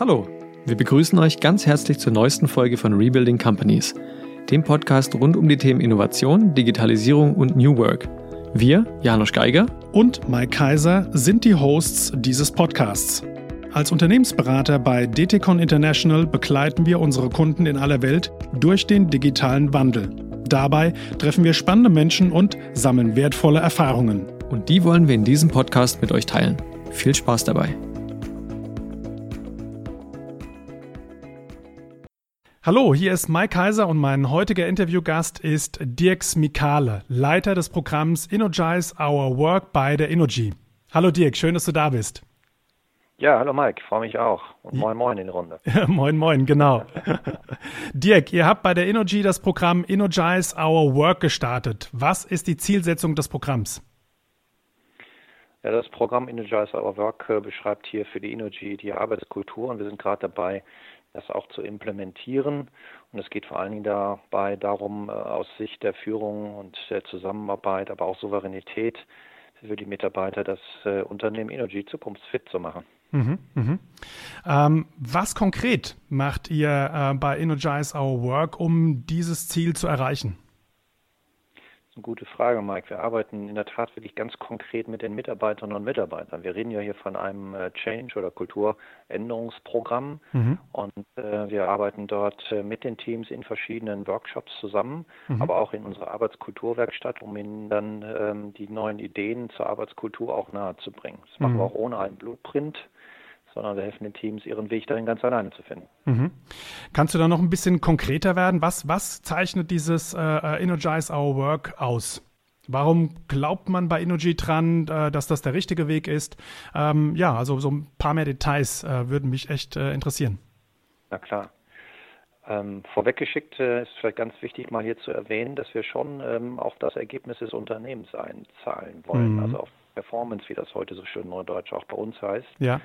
Hallo, wir begrüßen euch ganz herzlich zur neuesten Folge von Rebuilding Companies, dem Podcast rund um die Themen Innovation, Digitalisierung und New Work. Wir, Janusz Geiger und Mike Kaiser, sind die Hosts dieses Podcasts. Als Unternehmensberater bei DTCon International begleiten wir unsere Kunden in aller Welt durch den digitalen Wandel. Dabei treffen wir spannende Menschen und sammeln wertvolle Erfahrungen. Und die wollen wir in diesem Podcast mit euch teilen. Viel Spaß dabei. Hallo, hier ist Mike Kaiser und mein heutiger Interviewgast ist Dirks Mikale, Leiter des Programms Energize Our Work bei der Innogy. Hallo Dirk, schön, dass du da bist. Ja, hallo Mike, freue mich auch. Und moin moin in die Runde. moin moin, genau. Dirk, ihr habt bei der Innogy das Programm Energize Our Work gestartet. Was ist die Zielsetzung des Programms? Ja, das Programm Energize Our Work äh, beschreibt hier für die Innogy die Arbeitskultur und wir sind gerade dabei, das auch zu implementieren. Und es geht vor allen Dingen dabei darum, äh, aus Sicht der Führung und der Zusammenarbeit, aber auch Souveränität für die Mitarbeiter, das äh, Unternehmen Energy zukunftsfit zu machen. Mhm, mhm. Ähm, was konkret macht ihr äh, bei Energize Our Work, um dieses Ziel zu erreichen? Eine gute Frage, Mike. Wir arbeiten in der Tat wirklich ganz konkret mit den Mitarbeiterinnen und Mitarbeitern. Wir reden ja hier von einem äh, Change- oder Kulturänderungsprogramm mhm. und äh, wir arbeiten dort äh, mit den Teams in verschiedenen Workshops zusammen, mhm. aber auch in unserer Arbeitskulturwerkstatt, um ihnen dann ähm, die neuen Ideen zur Arbeitskultur auch nahezubringen. Das machen mhm. wir auch ohne einen Blueprint sondern wir helfen den Teams, ihren Weg dahin ganz alleine zu finden. Mhm. Kannst du da noch ein bisschen konkreter werden? Was, was zeichnet dieses äh, äh, Energize Our Work aus? Warum glaubt man bei Energy dran, äh, dass das der richtige Weg ist? Ähm, ja, also so ein paar mehr Details äh, würden mich echt äh, interessieren. Na klar. Ähm, vorweggeschickt äh, ist vielleicht ganz wichtig, mal hier zu erwähnen, dass wir schon ähm, auf das Ergebnis des Unternehmens einzahlen wollen, mhm. also auf Performance, wie das heute so schön neudeutsch auch bei uns heißt. Ja.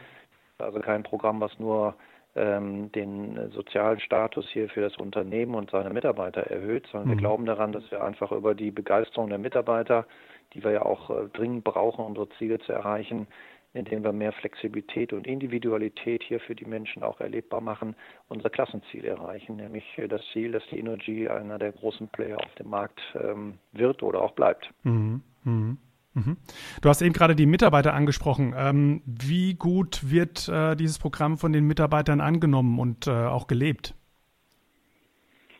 Also kein Programm, was nur ähm, den sozialen Status hier für das Unternehmen und seine Mitarbeiter erhöht, sondern mhm. wir glauben daran, dass wir einfach über die Begeisterung der Mitarbeiter, die wir ja auch äh, dringend brauchen, unsere Ziele zu erreichen, indem wir mehr Flexibilität und Individualität hier für die Menschen auch erlebbar machen, unser Klassenziel erreichen, nämlich das Ziel, dass die Energy einer der großen Player auf dem Markt ähm, wird oder auch bleibt. Mhm. Mhm. Mhm. Du hast eben gerade die Mitarbeiter angesprochen. Ähm, wie gut wird äh, dieses Programm von den Mitarbeitern angenommen und äh, auch gelebt?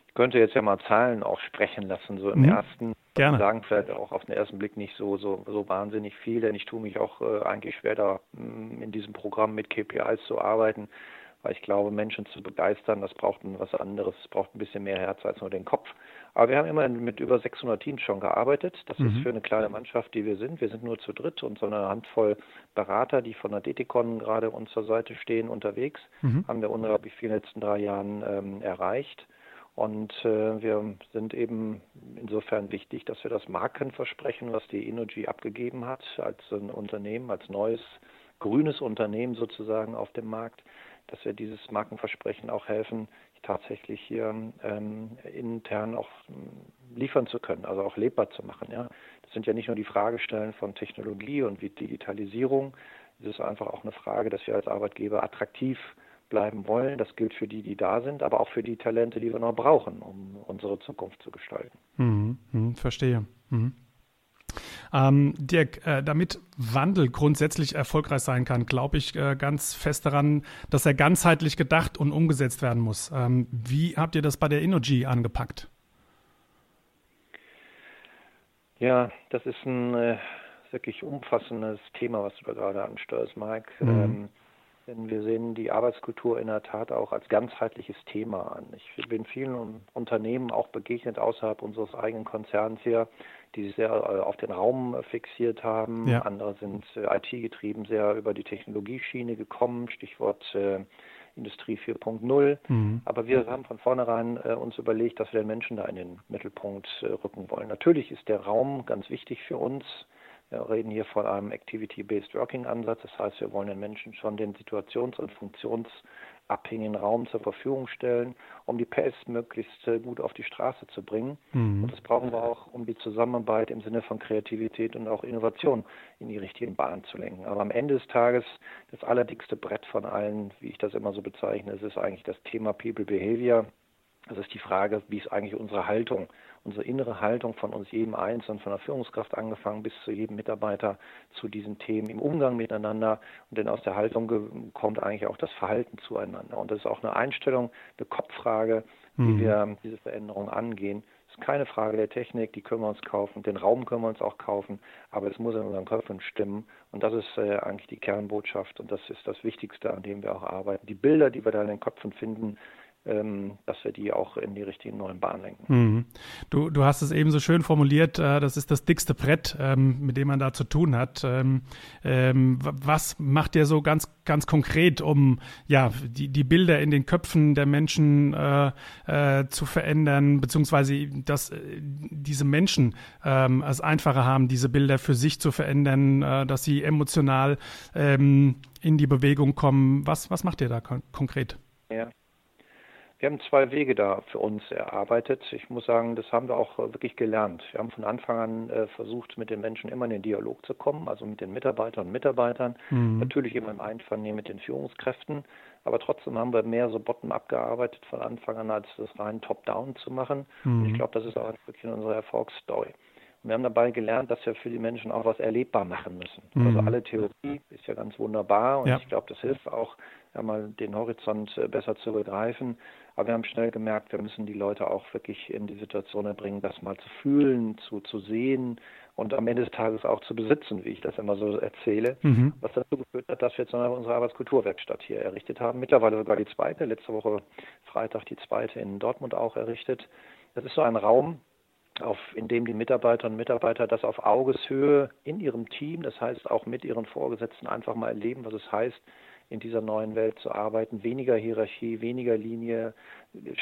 Ich könnte jetzt ja mal Zahlen auch sprechen lassen. So im mhm. ersten Gerne. sagen vielleicht auch auf den ersten Blick nicht so so, so wahnsinnig viel, denn ich tue mich auch äh, eigentlich schwer da mm, in diesem Programm mit KPIs zu arbeiten, weil ich glaube, Menschen zu begeistern, das braucht was anderes, es braucht ein bisschen mehr Herz als nur den Kopf. Aber wir haben immerhin mit über 600 Teams schon gearbeitet. Das mhm. ist für eine kleine Mannschaft, die wir sind. Wir sind nur zu dritt und so eine Handvoll Berater, die von der DTCon gerade uns zur Seite stehen, unterwegs. Mhm. Haben wir unglaublich viel in den letzten drei Jahren ähm, erreicht. Und äh, wir sind eben insofern wichtig, dass wir das Markenversprechen, was die Energy abgegeben hat, als ein Unternehmen, als neues grünes Unternehmen sozusagen auf dem Markt, dass wir dieses Markenversprechen auch helfen, tatsächlich hier ähm, intern auch ähm, liefern zu können, also auch lebbar zu machen. Ja. Das sind ja nicht nur die Fragestellen von Technologie und wie Digitalisierung, es ist einfach auch eine Frage, dass wir als Arbeitgeber attraktiv bleiben wollen. Das gilt für die, die da sind, aber auch für die Talente, die wir noch brauchen, um unsere Zukunft zu gestalten. Mhm, mh, verstehe. Mhm. Ähm, Dirk, äh, damit Wandel grundsätzlich erfolgreich sein kann, glaube ich äh, ganz fest daran, dass er ganzheitlich gedacht und umgesetzt werden muss. Ähm, wie habt ihr das bei der Energy angepackt? Ja, das ist ein äh, wirklich umfassendes Thema, was du da gerade ansteuerst, Mike. Mhm. Ähm, denn wir sehen die Arbeitskultur in der Tat auch als ganzheitliches Thema an. Ich bin vielen Unternehmen auch begegnet außerhalb unseres eigenen Konzerns hier, die sich sehr äh, auf den Raum fixiert haben. Ja. Andere sind äh, IT-getrieben, sehr über die Technologieschiene gekommen, Stichwort äh, Industrie 4.0. Mhm. Aber wir haben von vornherein äh, uns überlegt, dass wir den Menschen da in den Mittelpunkt äh, rücken wollen. Natürlich ist der Raum ganz wichtig für uns Wir reden hier von einem Activity-Based Working-Ansatz. Das heißt, wir wollen den Menschen schon den situations- und funktionsabhängigen Raum zur Verfügung stellen, um die PS möglichst äh, gut auf die Straße zu bringen. Mhm. Und das brauchen wir auch, um die Zusammenarbeit im Sinne von Kreativität und auch Innovation in die richtigen Bahnen zu lenken. Aber am Ende des Tages, das allerdickste Brett von allen, wie ich das immer so bezeichne, ist, ist eigentlich das Thema People Behavior. Das ist die Frage, wie ist eigentlich unsere Haltung, unsere innere Haltung von uns jedem Einzelnen, von der Führungskraft angefangen bis zu jedem Mitarbeiter zu diesen Themen im Umgang miteinander. Und denn aus der Haltung kommt eigentlich auch das Verhalten zueinander. Und das ist auch eine Einstellung, eine Kopffrage, wie mhm. wir diese Veränderung angehen. Das ist keine Frage der Technik, die können wir uns kaufen, den Raum können wir uns auch kaufen, aber es muss in unseren Köpfen stimmen. Und das ist äh, eigentlich die Kernbotschaft und das ist das Wichtigste, an dem wir auch arbeiten. Die Bilder, die wir da in den Köpfen finden, dass wir die auch in die richtigen neuen Bahnen lenken. Mhm. Du, du hast es eben so schön formuliert, äh, das ist das dickste Brett, ähm, mit dem man da zu tun hat. Ähm, ähm was macht ihr so ganz, ganz konkret, um ja, die, die Bilder in den Köpfen der Menschen äh, äh, zu verändern, beziehungsweise dass äh, diese Menschen ähm, es einfacher haben, diese Bilder für sich zu verändern, äh, dass sie emotional ähm, in die Bewegung kommen. Was, was macht ihr da kon konkret? Ja. Wir haben zwei Wege da für uns erarbeitet. Ich muss sagen, das haben wir auch äh, wirklich gelernt. Wir haben von Anfang an äh, versucht, mit den Menschen immer in den Dialog zu kommen, also mit den Mitarbeitern und Mitarbeitern. Mhm. Natürlich immer im Einvernehmen mit den Führungskräften. Aber trotzdem haben wir mehr so bottom-up gearbeitet von Anfang an, als das rein top-down zu machen. Mhm. Und ich glaube, das ist auch wirklich unsere Erfolgsstory. Und wir haben dabei gelernt, dass wir für die Menschen auch was erlebbar machen müssen. Mhm. Also alle Theorie ist ja ganz wunderbar und ja. ich glaube, das hilft auch, ja, mal den Horizont äh, besser zu begreifen. Aber wir haben schnell gemerkt, wir müssen die Leute auch wirklich in die Situation bringen, das mal zu fühlen, zu, zu sehen und am Ende des Tages auch zu besitzen, wie ich das immer so erzähle. Mhm. Was dazu geführt hat, dass wir jetzt unsere Arbeitskulturwerkstatt hier errichtet haben. Mittlerweile sogar die zweite, letzte Woche Freitag die zweite in Dortmund auch errichtet. Das ist so ein Raum, auf, in dem die Mitarbeiterinnen und Mitarbeiter das auf Augeshöhe in ihrem Team, das heißt auch mit ihren Vorgesetzten einfach mal erleben, was es heißt, in dieser neuen Welt zu arbeiten. Weniger Hierarchie, weniger Linie,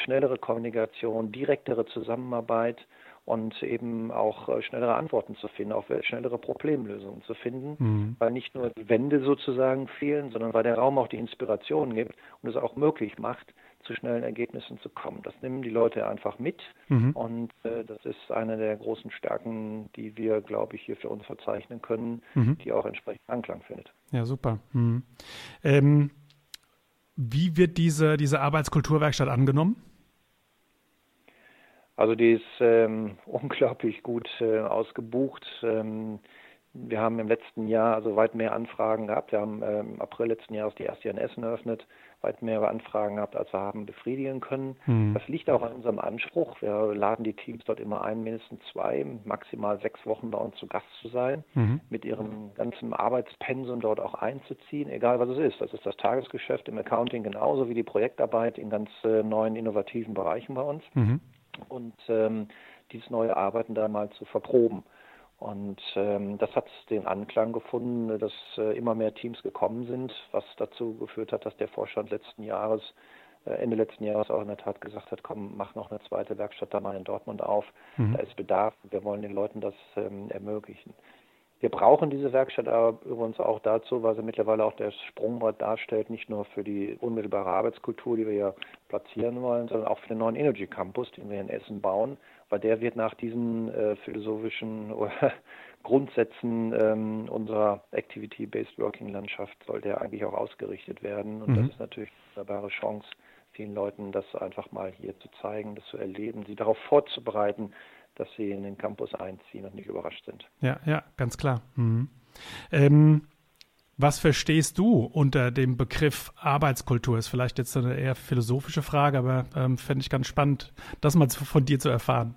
schnellere Kommunikation, direktere Zusammenarbeit und eben auch äh, schnellere Antworten zu finden, auch schnellere Problemlösungen zu finden, mhm. weil nicht nur die Wände sozusagen fehlen, sondern weil der Raum auch die Inspiration gibt und es auch möglich macht, zu schnellen Ergebnissen zu kommen. Das nehmen die Leute einfach mit mhm. und äh, das ist eine der großen Stärken, die wir, glaube ich, hier für uns verzeichnen können, mhm. die auch entsprechend Anklang findet. Ja, super. Mhm. Ähm, wie wird diese, diese Arbeitskulturwerkstatt angenommen? Also die ist ähm, unglaublich gut äh, ausgebucht. Ähm, wir haben im letzten Jahr also weit mehr Anfragen gehabt. Wir haben ähm, im April letzten Jahres die erste in Essen eröffnet, weit mehr Anfragen gehabt, als wir haben befriedigen können. Mhm. Das liegt auch an unserem Anspruch. Wir laden die Teams dort immer ein, mindestens zwei, maximal sechs Wochen bei uns zu Gast zu sein, mhm. mit ihrem ganzen Arbeitspensum dort auch einzuziehen, egal was es ist. Das ist das Tagesgeschäft im Accounting genauso wie die Projektarbeit in ganz äh, neuen, innovativen Bereichen bei uns. Mhm. Und ähm, dieses neue Arbeiten da mal zu verproben. Und ähm, das hat den Anklang gefunden, dass äh, immer mehr Teams gekommen sind, was dazu geführt hat, dass der Vorstand letzten Jahres, äh, Ende letzten Jahres auch in der Tat gesagt hat, komm, mach noch eine zweite Werkstatt da mal in Dortmund auf. Mhm. Da ist Bedarf. Wir wollen den Leuten das ähm, ermöglichen. Wir brauchen diese Werkstatt aber übrigens auch dazu, weil sie mittlerweile auch das Sprungbrett darstellt, nicht nur für die unmittelbare Arbeitskultur, die wir ja platzieren wollen, sondern auch für den neuen Energy Campus, den wir in Essen bauen, weil der wird nach diesen äh, philosophischen Grundsätzen ähm, unserer Activity-Based Working-Landschaft soll der eigentlich auch ausgerichtet werden. Und mhm. das ist natürlich eine wunderbare Chance, vielen Leuten das einfach mal hier zu zeigen, das zu erleben, sie darauf vorzubereiten, dass sie in den Campus einziehen und nicht überrascht sind. Ja, ja, ganz klar. Mhm. Ähm, was verstehst du unter dem Begriff Arbeitskultur? Ist vielleicht jetzt eine eher philosophische Frage, aber ähm, fände ich ganz spannend, das mal von dir zu erfahren.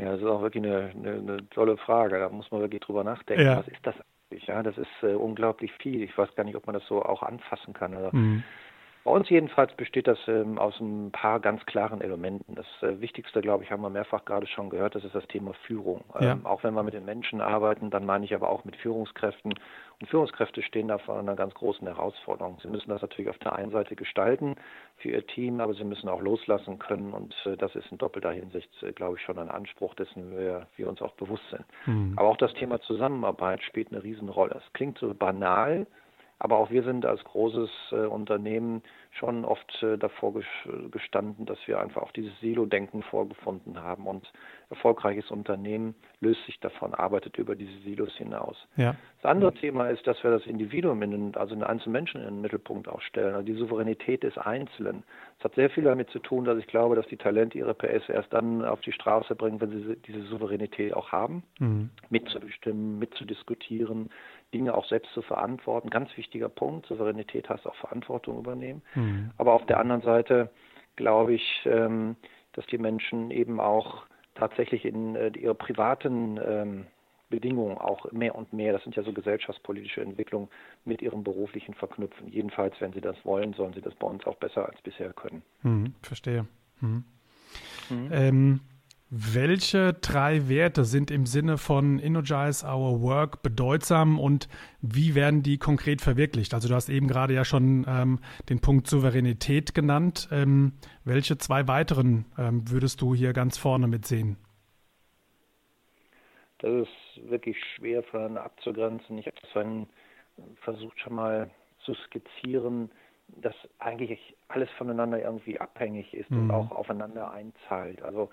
Ja, das ist auch wirklich eine, eine, eine tolle Frage. Da muss man wirklich drüber nachdenken. Ja. Was ist das eigentlich? Ja, das ist äh, unglaublich viel. Ich weiß gar nicht, ob man das so auch anfassen kann. Also, mhm. Bei uns jedenfalls besteht das ähm, aus ein paar ganz klaren Elementen. Das äh, Wichtigste, glaube ich, haben wir mehrfach gerade schon gehört, das ist das Thema Führung. Ja. Ähm, auch wenn wir mit den Menschen arbeiten, dann meine ich aber auch mit Führungskräften. Und Führungskräfte stehen da vor einer ganz großen Herausforderung. Sie müssen das natürlich auf der einen Seite gestalten für ihr Team, aber sie müssen auch loslassen können. Und äh, das ist in doppelter Hinsicht, äh, glaube ich, schon ein Anspruch, dessen wir, wir uns auch bewusst sind. Mhm. Aber auch das Thema Zusammenarbeit spielt eine Riesenrolle. Es klingt so banal, aber auch wir sind als großes äh, Unternehmen schon oft äh, davor gestanden, dass wir einfach auch dieses Silo-Denken vorgefunden haben. Und erfolgreiches Unternehmen löst sich davon, arbeitet über diese Silos hinaus. Ja. Das andere Thema ist, dass wir das Individuum, in also den einzelnen Menschen in den Mittelpunkt auch stellen, also die Souveränität des Einzelnen. Es hat sehr viel damit zu tun, dass ich glaube, dass die Talente ihre PS erst dann auf die Straße bringen, wenn sie diese Souveränität auch haben, mhm. mitzubestimmen, mitzudiskutieren, Dinge auch selbst zu verantworten. Ganz wichtiger Punkt. Souveränität heißt auch Verantwortung übernehmen. Mhm. Aber auf der anderen Seite glaube ich, ähm, dass die Menschen eben auch tatsächlich in äh, ihre privaten ähm, Bedingungen auch mehr und mehr, das sind ja so gesellschaftspolitische Entwicklungen, mit ihrem beruflichen verknüpfen. Jedenfalls, wenn sie das wollen, sollen sie das bei uns auch besser als bisher können. Mhm, verstehe. Mhm. Mhm. Ähm, welche drei Werte sind im Sinne von Energize Our Work bedeutsam und wie werden die konkret verwirklicht? Also du hast eben gerade ja schon ähm, den Punkt Souveränität genannt. Ähm, welche zwei weiteren ähm, würdest du hier ganz vorne mitsehen? Das ist wirklich schwer voneinander abzugrenzen. Ich habe das vorhin versucht schon mal zu skizzieren, dass eigentlich alles voneinander irgendwie abhängig ist mhm. und auch aufeinander einzahlt. Also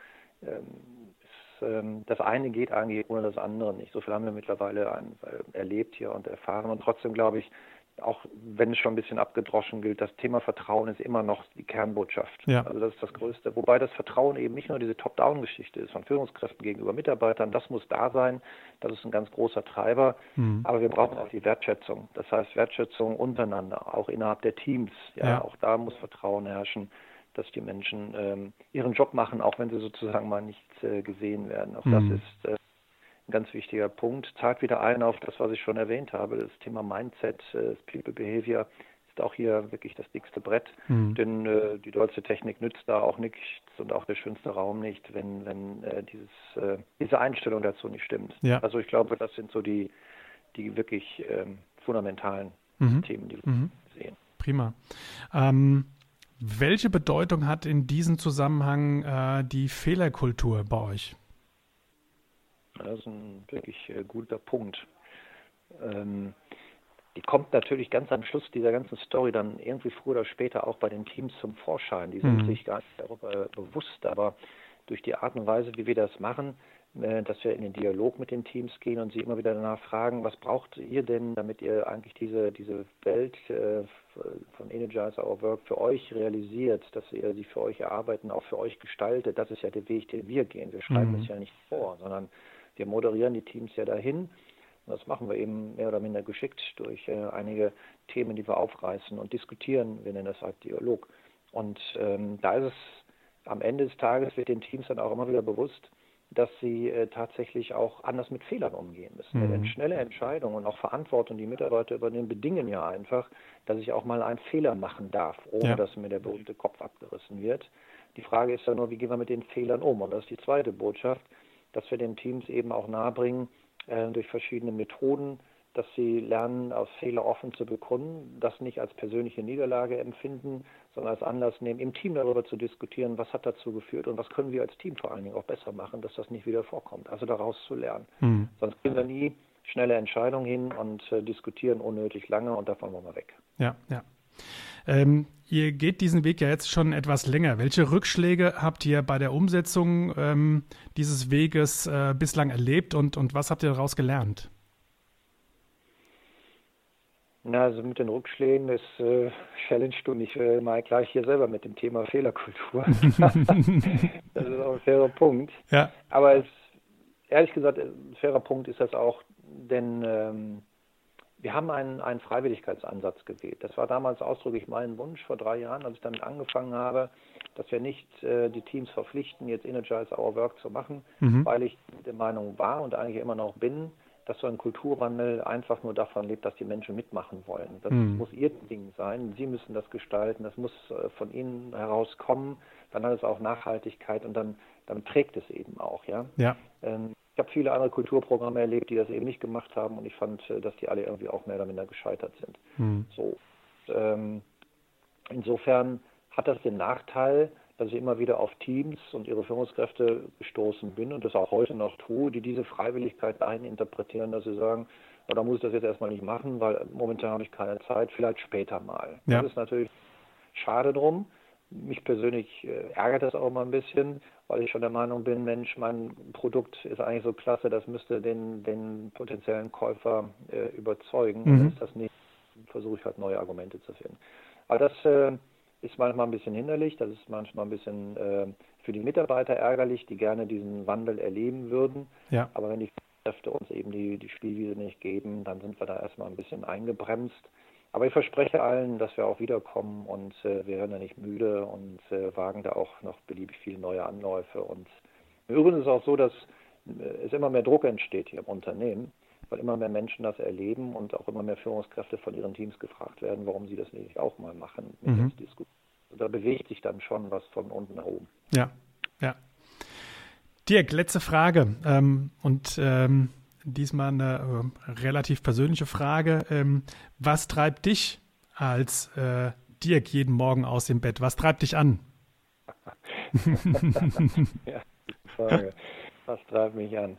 das eine geht eigentlich ohne das andere nicht. So viel haben wir mittlerweile äh, erlebt hier und erfahren. Und trotzdem glaube ich, auch wenn es schon ein bisschen abgedroschen gilt, das Thema Vertrauen ist immer noch die Kernbotschaft. Ja. Also das ist das Größte. Wobei das Vertrauen eben nicht nur diese Top-Down-Geschichte ist von Führungskräften gegenüber Mitarbeitern. Das muss da sein. Das ist ein ganz großer Treiber. Mhm. Aber wir brauchen auch die Wertschätzung. Das heißt Wertschätzung untereinander, auch innerhalb der Teams. Ja, ja. Auch da muss Vertrauen herrschen dass die Menschen ähm, ihren Job machen, auch wenn sie sozusagen mal nicht äh, gesehen werden. Auch mhm. das ist äh, ein ganz wichtiger Punkt. Zahlt wieder ein auf das, was ich schon erwähnt habe, das Thema Mindset, äh, das People Behavior ist auch hier wirklich das dickste Brett, mhm. denn äh, die deutsche Technik nützt da auch nichts und auch der schönste Raum nicht, wenn, wenn äh, dieses, äh, diese Einstellung dazu nicht stimmt. Ja. Also ich glaube, das sind so die, die wirklich ähm, fundamentalen mhm. Themen, die wir mhm. sehen. Prima. Ähm welche Bedeutung hat in diesem Zusammenhang äh, die Fehlerkultur bei euch? Das ist ein wirklich äh, guter Punkt. Ähm, die kommt natürlich ganz am Schluss dieser ganzen Story dann irgendwie früher oder später auch bei den Teams zum Vorschein. Die sind mhm. sich gar nicht darüber bewusst, aber durch die Art und Weise, wie wir das machen, äh, dass wir in den Dialog mit den Teams gehen und sie immer wieder danach fragen, was braucht ihr denn, damit ihr eigentlich diese, diese Welt äh, von Energize Our Work für euch realisiert, dass ihr sie für euch erarbeiten, auch für euch gestaltet. Das ist ja der Weg, den wir gehen. Wir schreiben mhm. es ja nicht vor, sondern wir moderieren die Teams ja dahin. Und das machen wir eben mehr oder minder geschickt durch äh, einige Themen, die wir aufreißen und diskutieren. Wir nennen das halt Dialog. Und ähm, da ist es am Ende des Tages wird den Teams dann auch immer wieder bewusst, dass sie äh, tatsächlich auch anders mit Fehlern umgehen müssen. Mhm. Denn schnelle Entscheidungen und auch Verantwortung, die Mitarbeiter übernehmen, bedingen ja einfach, dass ich auch mal einen Fehler machen darf, ohne ja. dass mir der berühmte Kopf abgerissen wird. Die Frage ist ja nur, wie gehen wir mit den Fehlern um? Und das ist die zweite Botschaft, dass wir den Teams eben auch nahebringen, äh, durch verschiedene Methoden, dass sie lernen, aus Fehler offen zu bekunden, das nicht als persönliche Niederlage empfinden, sondern als Anlass nehmen, im Team darüber zu diskutieren, was hat dazu geführt und was können wir als Team vor allen Dingen auch besser machen, dass das nicht wieder vorkommt. Also daraus zu lernen. Mhm. Sonst kriegen wir nie schnelle Entscheidungen hin und äh, diskutieren unnötig lange und davon wollen wir weg. Ja, ja. Ähm, ihr geht diesen Weg ja jetzt schon etwas länger. Welche Rückschläge habt ihr bei der Umsetzung ähm, dieses Weges äh, bislang erlebt und, und was habt ihr daraus gelernt? Na, also mit den Rückschlägen, das äh, challenge du mich äh, mal gleich hier selber mit dem Thema Fehlerkultur. das ist auch ein fairer Punkt. Ja. Aber es, ehrlich gesagt, ein fairer Punkt ist das auch, denn ähm, wir haben einen, einen Freiwilligkeitsansatz gewählt. Das war damals ausdrücklich mein Wunsch vor drei Jahren, als ich damit angefangen habe, dass wir nicht äh, die Teams verpflichten, jetzt Energize Our Work zu machen, mhm. weil ich der Meinung war und eigentlich immer noch bin, dass so ein Kulturwandel einfach nur davon lebt, dass die Menschen mitmachen wollen. Das mhm. muss ihr Ding sein. Sie müssen das gestalten. Das muss äh, von ihnen herauskommen. Dann hat es auch Nachhaltigkeit und dann, dann prägt es eben auch. Ja. ja. Ähm, ich habe viele andere Kulturprogramme erlebt, die das eben nicht gemacht haben und ich fand, äh, dass die alle irgendwie auch mehr oder minder gescheitert sind. Mhm. So. Ähm, insofern hat das den Nachteil, dass ich immer wieder auf Teams und ihre Führungskräfte gestoßen bin und das auch heute noch tue, die diese Freiwilligkeit dahin interpretieren, dass sie sagen, da muss ich das jetzt erstmal nicht machen, weil momentan habe ich keine Zeit, vielleicht später mal. Ja. Das ist natürlich schade drum. Mich persönlich äh, ärgert das auch mal ein bisschen, weil ich schon der Meinung bin, Mensch, mein Produkt ist eigentlich so klasse, das müsste den, den potenziellen Käufer äh, überzeugen. Mhm. Ist das nicht, versuche ich halt neue Argumente zu finden. Aber das äh, ist manchmal ein bisschen hinderlich, das ist manchmal ein bisschen äh, für die Mitarbeiter ärgerlich, die gerne diesen Wandel erleben würden. Ja. Aber wenn die Kräfte uns eben die, die Spielwiese nicht geben, dann sind wir da erstmal ein bisschen eingebremst. Aber ich verspreche allen, dass wir auch wiederkommen und äh, wir werden da nicht müde und äh, wagen da auch noch beliebig viele neue Anläufe. Und übrigens ist es auch so, dass äh, es immer mehr Druck entsteht hier im Unternehmen weil immer mehr Menschen das erleben und auch immer mehr Führungskräfte von ihren Teams gefragt werden, warum sie das nicht auch mal machen. Mhm. Da bewegt sich dann schon was von unten nach oben. Ja, ja. Dirk, letzte Frage. Ähm, und ähm, diesmal eine äh, relativ persönliche Frage. Ähm, was treibt dich als äh, Dirk jeden Morgen aus dem Bett? Was treibt dich an? ja, Frage. Was treibt mich an?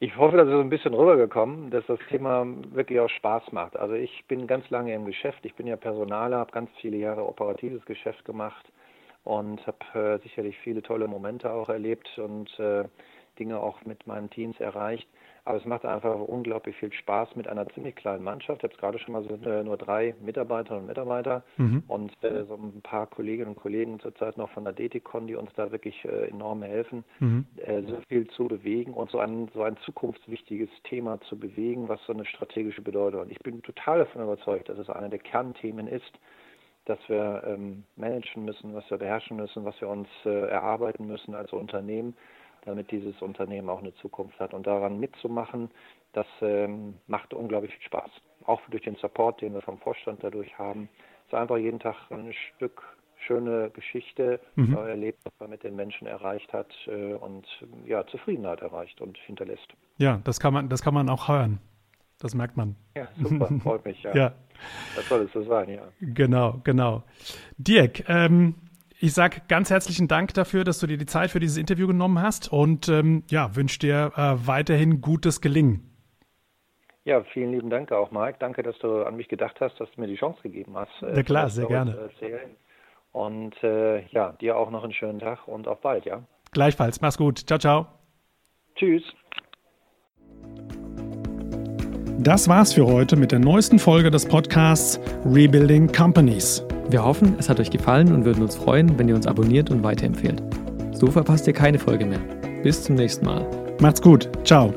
Ich hoffe, das ist so ein bisschen rübergekommen, dass das Thema wirklich auch Spaß macht. Also ich bin ganz lange im Geschäft. Ich bin ja Personaler, habe ganz viele Jahre operatives Geschäft gemacht und habe äh, sicherlich viele tolle Momente auch erlebt und äh, Dinge auch mit meinen Teams erreicht. Aber es macht einfach unglaublich viel Spaß mit einer ziemlich kleinen Mannschaft. Ich habe es gerade schon mal so äh, nur drei Mitarbeiterinnen und Mitarbeiter mhm. und äh, so ein paar Kolleginnen und Kollegen zurzeit noch von der DTCon, die uns da wirklich äh, enorm helfen, mhm. so viel zu bewegen und so ein, so ein zukunftswichtiges Thema zu bewegen, was so eine strategische Bedeutung hat. Ich bin total davon überzeugt, dass es einer der Kernthemen ist, dass wir ähm, managen müssen, was wir beherrschen müssen, was wir uns äh, erarbeiten müssen als Unternehmen damit dieses Unternehmen auch eine Zukunft hat. Und daran mitzumachen, das ähm, macht unglaublich viel Spaß. Auch durch den Support, den wir vom Vorstand dadurch haben. Es ist einfach jeden Tag ein Stück schöne Geschichte mhm. erlebt, was man mit den Menschen erreicht hat äh, und ja, Zufriedenheit erreicht und hinterlässt. Ja, das kann man, das kann man auch hören. Das merkt man. Ja, super, freut mich, ja. ja. Das soll es so sein, ja. Genau, genau. Dirk, ähm, ich sage ganz herzlichen Dank dafür, dass du dir die Zeit für dieses Interview genommen hast und ähm, ja, wünsche dir äh, weiterhin gutes Gelingen. Ja, vielen lieben Dank auch, Mike. Danke, dass du an mich gedacht hast, dass du mir die Chance gegeben hast. Äh, ja klar, sehr gerne. Und äh, ja, dir auch noch einen schönen Tag und auf bald, ja. Gleichfalls. Mach's gut. Ciao, ciao. Tschüss. Das war's für heute mit der neuesten Folge des Podcasts Rebuilding Companies. Wir hoffen, es hat euch gefallen und würden uns freuen, wenn ihr uns abonniert und weiterempfehlt. So verpasst ihr keine Folge mehr. Bis zum nächsten Mal. Macht's gut. Ciao.